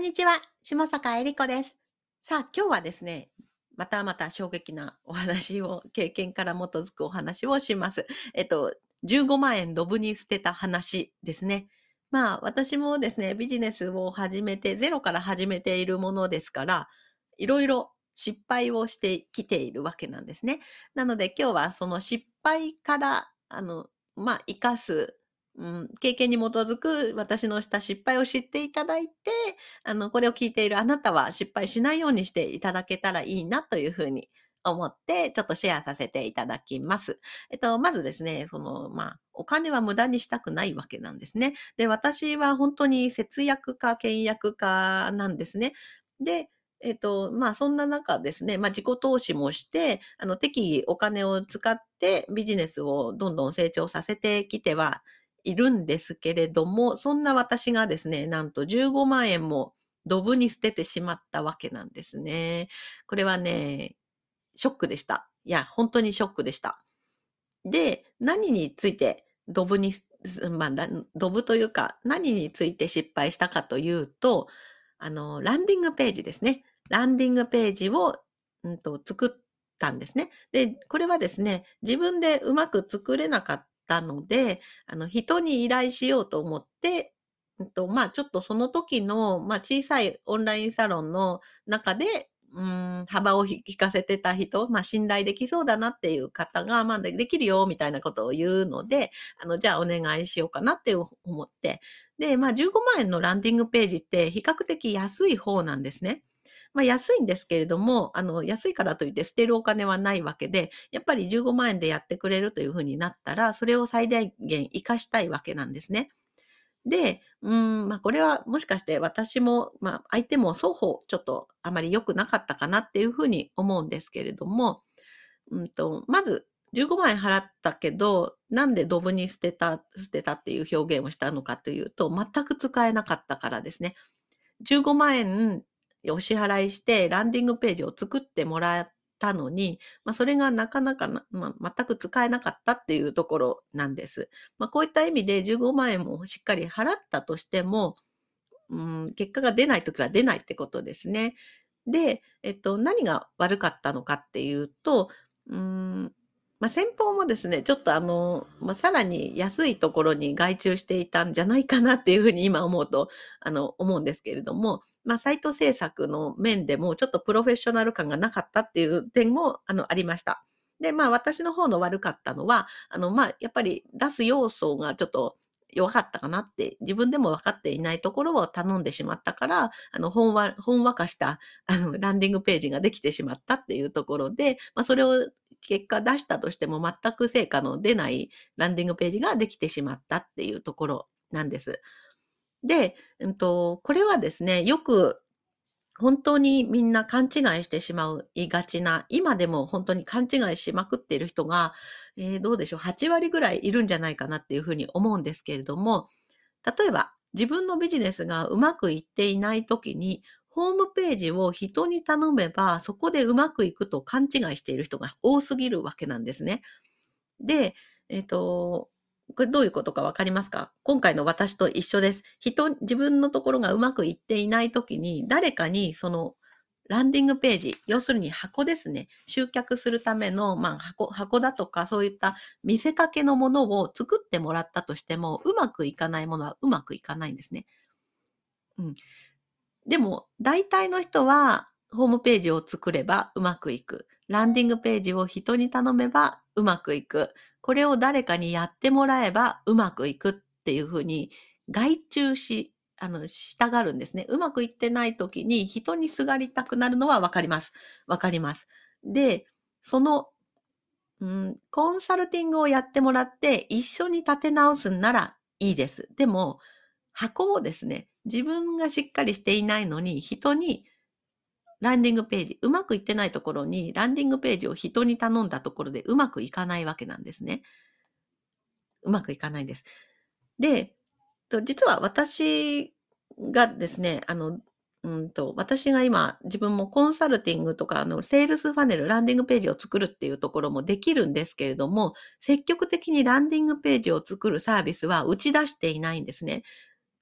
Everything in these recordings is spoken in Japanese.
んにちは、下坂恵理子です。さあ、今日はですね、またまた衝撃なお話を、経験から基づくお話をします。えっと、15万円ドブに捨てた話ですね。まあ、私もですね、ビジネスを始めて、ゼロから始めているものですから、いろいろ失敗をしてきているわけなんですね。なので今日はその失敗から、あの、まあ、生かすうん、経験に基づく私のした失敗を知っていただいて、あの、これを聞いているあなたは失敗しないようにしていただけたらいいなというふうに思って、ちょっとシェアさせていただきます。えっと、まずですね、その、まあ、お金は無駄にしたくないわけなんですね。で、私は本当に節約家、倹約家なんですね。で、えっと、まあ、そんな中ですね、まあ、自己投資もして、あの、適宜お金を使ってビジネスをどんどん成長させてきてはいるんですけれども、そんな私がですね、なんと15万円もドブに捨ててしまったわけなんですね。これはね、ショックでした。いや、本当にショックでした。で、何についてドブに、まあ、ドブというか、何について失敗したかというと、あの、ランディングページですね。ランディングページを、うんと、作ったんですね。で、これはですね、自分でうまく作れなかったので、あの、人に依頼しようと思って、うんと、まあ、ちょっとその時の、まあ、小さいオンラインサロンの中で、うん、幅を引かせてた人、まあ、信頼できそうだなっていう方が、まあ、できるよ、みたいなことを言うので、あの、じゃあお願いしようかなって思って。で、まあ、15万円のランディングページって比較的安い方なんですね。まあ、安いんですけれども、あの、安いからといって捨てるお金はないわけで、やっぱり15万円でやってくれるというふうになったら、それを最大限活かしたいわけなんですね。で、うん、まあ、これはもしかして私も、まあ、相手も双方ちょっとあまり良くなかったかなっていうふうに思うんですけれども、うんと、まず15万円払ったけど、なんでドブに捨てた、捨てたっていう表現をしたのかというと、全く使えなかったからですね。15万円お支払いしてランディングページを作ってもらったのに、まあ、それがなかなかまあ、全く使えなかったっていうところなんです。まあ、こういった意味で15万円もしっかり払ったとしても、うん、結果が出ないときは出ないってことですね。で、えっと、何が悪かったのかっていうと、うんまあ、先方もですね、ちょっとあの、まあ、さらに安いところに外注していたんじゃないかなっていうふうに今思うと、あの、思うんですけれども、まあ、サイト制作の面でもちょっとプロフェッショナル感がなかったっていう点も、あの、ありました。で、まあ、私の方の悪かったのは、あの、まあ、やっぱり出す要素がちょっと弱かったかなって、自分でも分かっていないところを頼んでしまったから、あの、ほんわ、ほんわかした、あの、ランディングページができてしまったっていうところで、まあ、それを結果出したとしても全く成果の出ないランディングページができてしまったっていうところなんです。で、うんと、これはですね、よく本当にみんな勘違いしてしまいがちな、今でも本当に勘違いしまくっている人が、えー、どうでしょう、8割ぐらいいるんじゃないかなっていうふうに思うんですけれども、例えば自分のビジネスがうまくいっていない時に、ホームページを人に頼めば、そこでうまくいくと勘違いしている人が多すぎるわけなんですね。で、えっ、ー、と、これどういうことかわかりますか？今回の私と一緒です。人、自分のところがうまくいっていないときに、誰かにそのランディングページ、要するに箱ですね。集客するための、まあ、箱、箱だとか、そういった見せかけのものを作ってもらったとしても、うまくいかないものはうまくいかないんですね。うん。でも、大体の人は、ホームページを作ればうまくいく。ランディングページを人に頼めばうまくいく。これを誰かにやってもらえばうまくいくっていうふうに外注し、あの、したがるんですね。うまくいってない時に人にすがりたくなるのはわかります。わかります。で、その、うん、コンサルティングをやってもらって一緒に立て直すんならいいです。でも、箱をですね、自分がしっかりしていないのに人にランディングページ、うまくいってないところに、ランディングページを人に頼んだところでうまくいかないわけなんですね。うまくいかないんです。で、実は私がですね、あの、うんと、私が今、自分もコンサルティングとか、あの、セールスファネル、ランディングページを作るっていうところもできるんですけれども、積極的にランディングページを作るサービスは打ち出していないんですね。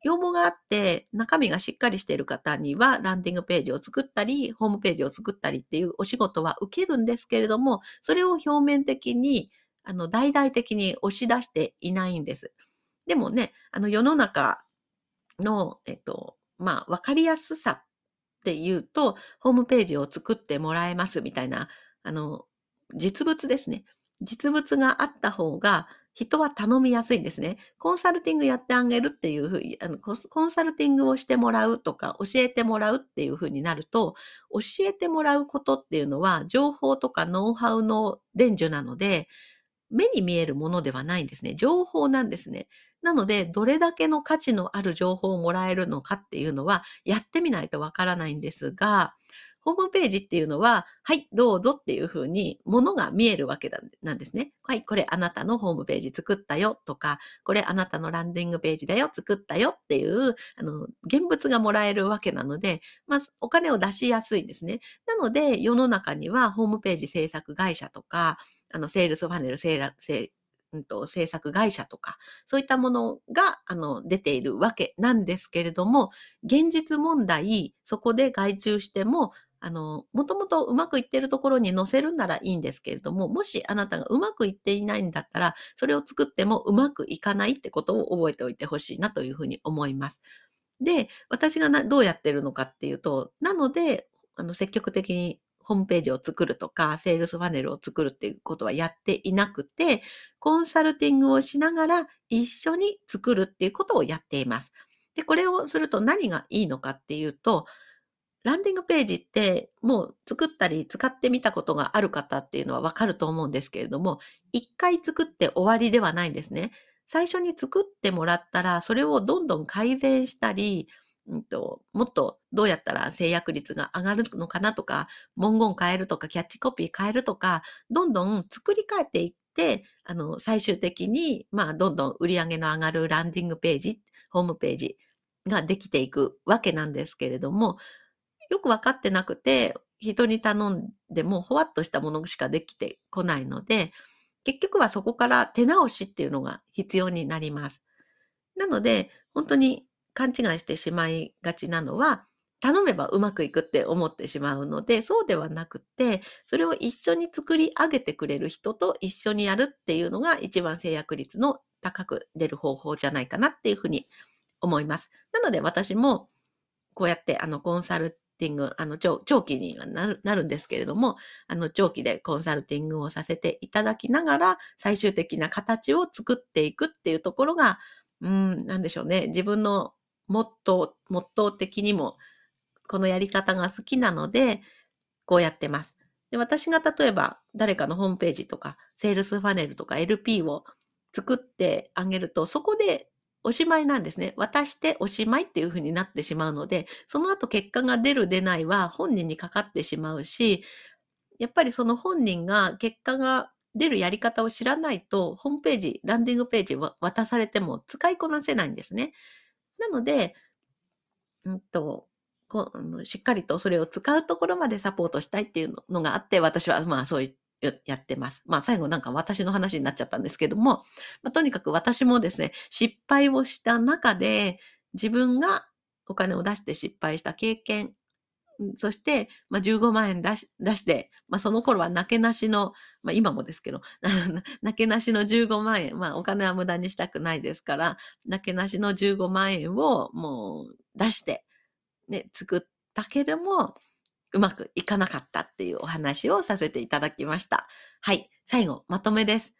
要望があって中身がしっかりしている方にはランディングページを作ったり、ホームページを作ったりっていうお仕事は受けるんですけれども、それを表面的に、あの、大々的に押し出していないんです。でもね、あの世の中の、えっと、まあ、わかりやすさっていうと、ホームページを作ってもらえますみたいな、あの、実物ですね。実物があった方が、人は頼みやすいんですね。コンサルティングやってあげるっていうふうに、あのコンサルティングをしてもらうとか、教えてもらうっていうふうになると、教えてもらうことっていうのは、情報とかノウハウの伝授なので、目に見えるものではないんですね。情報なんですね。なので、どれだけの価値のある情報をもらえるのかっていうのは、やってみないとわからないんですが、ホームページっていうのは、はい、どうぞっていうふうに、ものが見えるわけなんですね。はい、これあなたのホームページ作ったよとか、これあなたのランディングページだよ、作ったよっていう、あの、現物がもらえるわけなので、まあ、お金を出しやすいんですね。なので、世の中にはホームページ制作会社とか、あの、セールスファネル制うんと、制作会社とか、そういったものが、あの、出ているわけなんですけれども、現実問題、そこで外注しても、あの、もともとうまくいってるところに載せるならいいんですけれども、もしあなたがうまくいっていないんだったら、それを作ってもうまくいかないってことを覚えておいてほしいなというふうに思います。で、私がどうやってるのかっていうと、なので、あの、積極的にホームページを作るとか、セールスファネルを作るっていうことはやっていなくて、コンサルティングをしながら一緒に作るっていうことをやっています。で、これをすると何がいいのかっていうと、ランディングページってもう作ったり使ってみたことがある方っていうのはわかると思うんですけれども、一回作って終わりではないんですね。最初に作ってもらったら、それをどんどん改善したり、うんと、もっとどうやったら制約率が上がるのかなとか、文言変えるとか、キャッチコピー変えるとか、どんどん作り変えていって、あの、最終的に、まあ、どんどん売り上げの上がるランディングページ、ホームページができていくわけなんですけれども、よくわかってなくて、人に頼んでもほわっとしたものしかできてこないので、結局はそこから手直しっていうのが必要になります。なので、本当に勘違いしてしまいがちなのは、頼めばうまくいくって思ってしまうので、そうではなくて、それを一緒に作り上げてくれる人と一緒にやるっていうのが一番制約率の高く出る方法じゃないかなっていうふうに思います。なので私もこうやってあのコンサルティング、あの長長期にはなるなるんですけれども、あの長期でコンサルティングをさせていただきながら、最終的な形を作っていくっていうところが、うん、なんでしょうね。自分のモットー、モットー的にも、このやり方が好きなので、こうやってます。で私が例えば誰かのホームページとか、セールスファネルとか LP を作ってあげると、そこでおしまいなんですね。渡しておしまいっていう風になってしまうので、その後結果が出る出ないは本人にかかってしまうし、やっぱりその本人が結果が出るやり方を知らないと、ホームページ、ランディングページは渡されても使いこなせないんですね。なので、うんと、こしっかりとそれを使うところまでサポートしたいっていうのがあって、私はまあそういっやってます。まあ最後なんか私の話になっちゃったんですけども、まあ、とにかく私もですね、失敗をした中で自分がお金を出して失敗した経験そして、まあ、15万円出し出して、まあ、その頃はなけなしの、まあ、今もですけど、なけなしの15万円、まあ、お金は無駄にしたくないですから、なけなしの15万円をもう出して、ね、作ったけれども、うまくいかなかったっていうお話をさせていただきました。はい。最後、まとめです。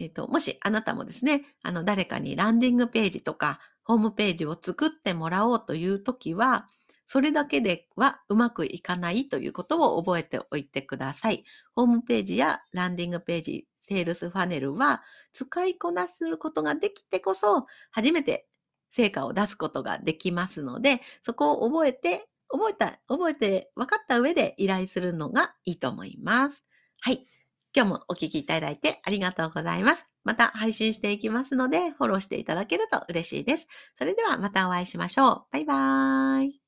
えっ、ー、と、もしあなたもですね、あの、誰かにランディングページとか、ホームページを作ってもらおうというときは、それだけではうまくいかないということを覚えておいてください。ホームページやランディングページ、セールスファネルは使いこなすことができてこそ初めて成果を出すことができますので、そこを覚えて、覚えた、覚えて分かった上で依頼するのがいいと思います。はい。今日もお聴きいただいてありがとうございます。また配信していきますので、フォローしていただけると嬉しいです。それではまたお会いしましょう。バイバーイ。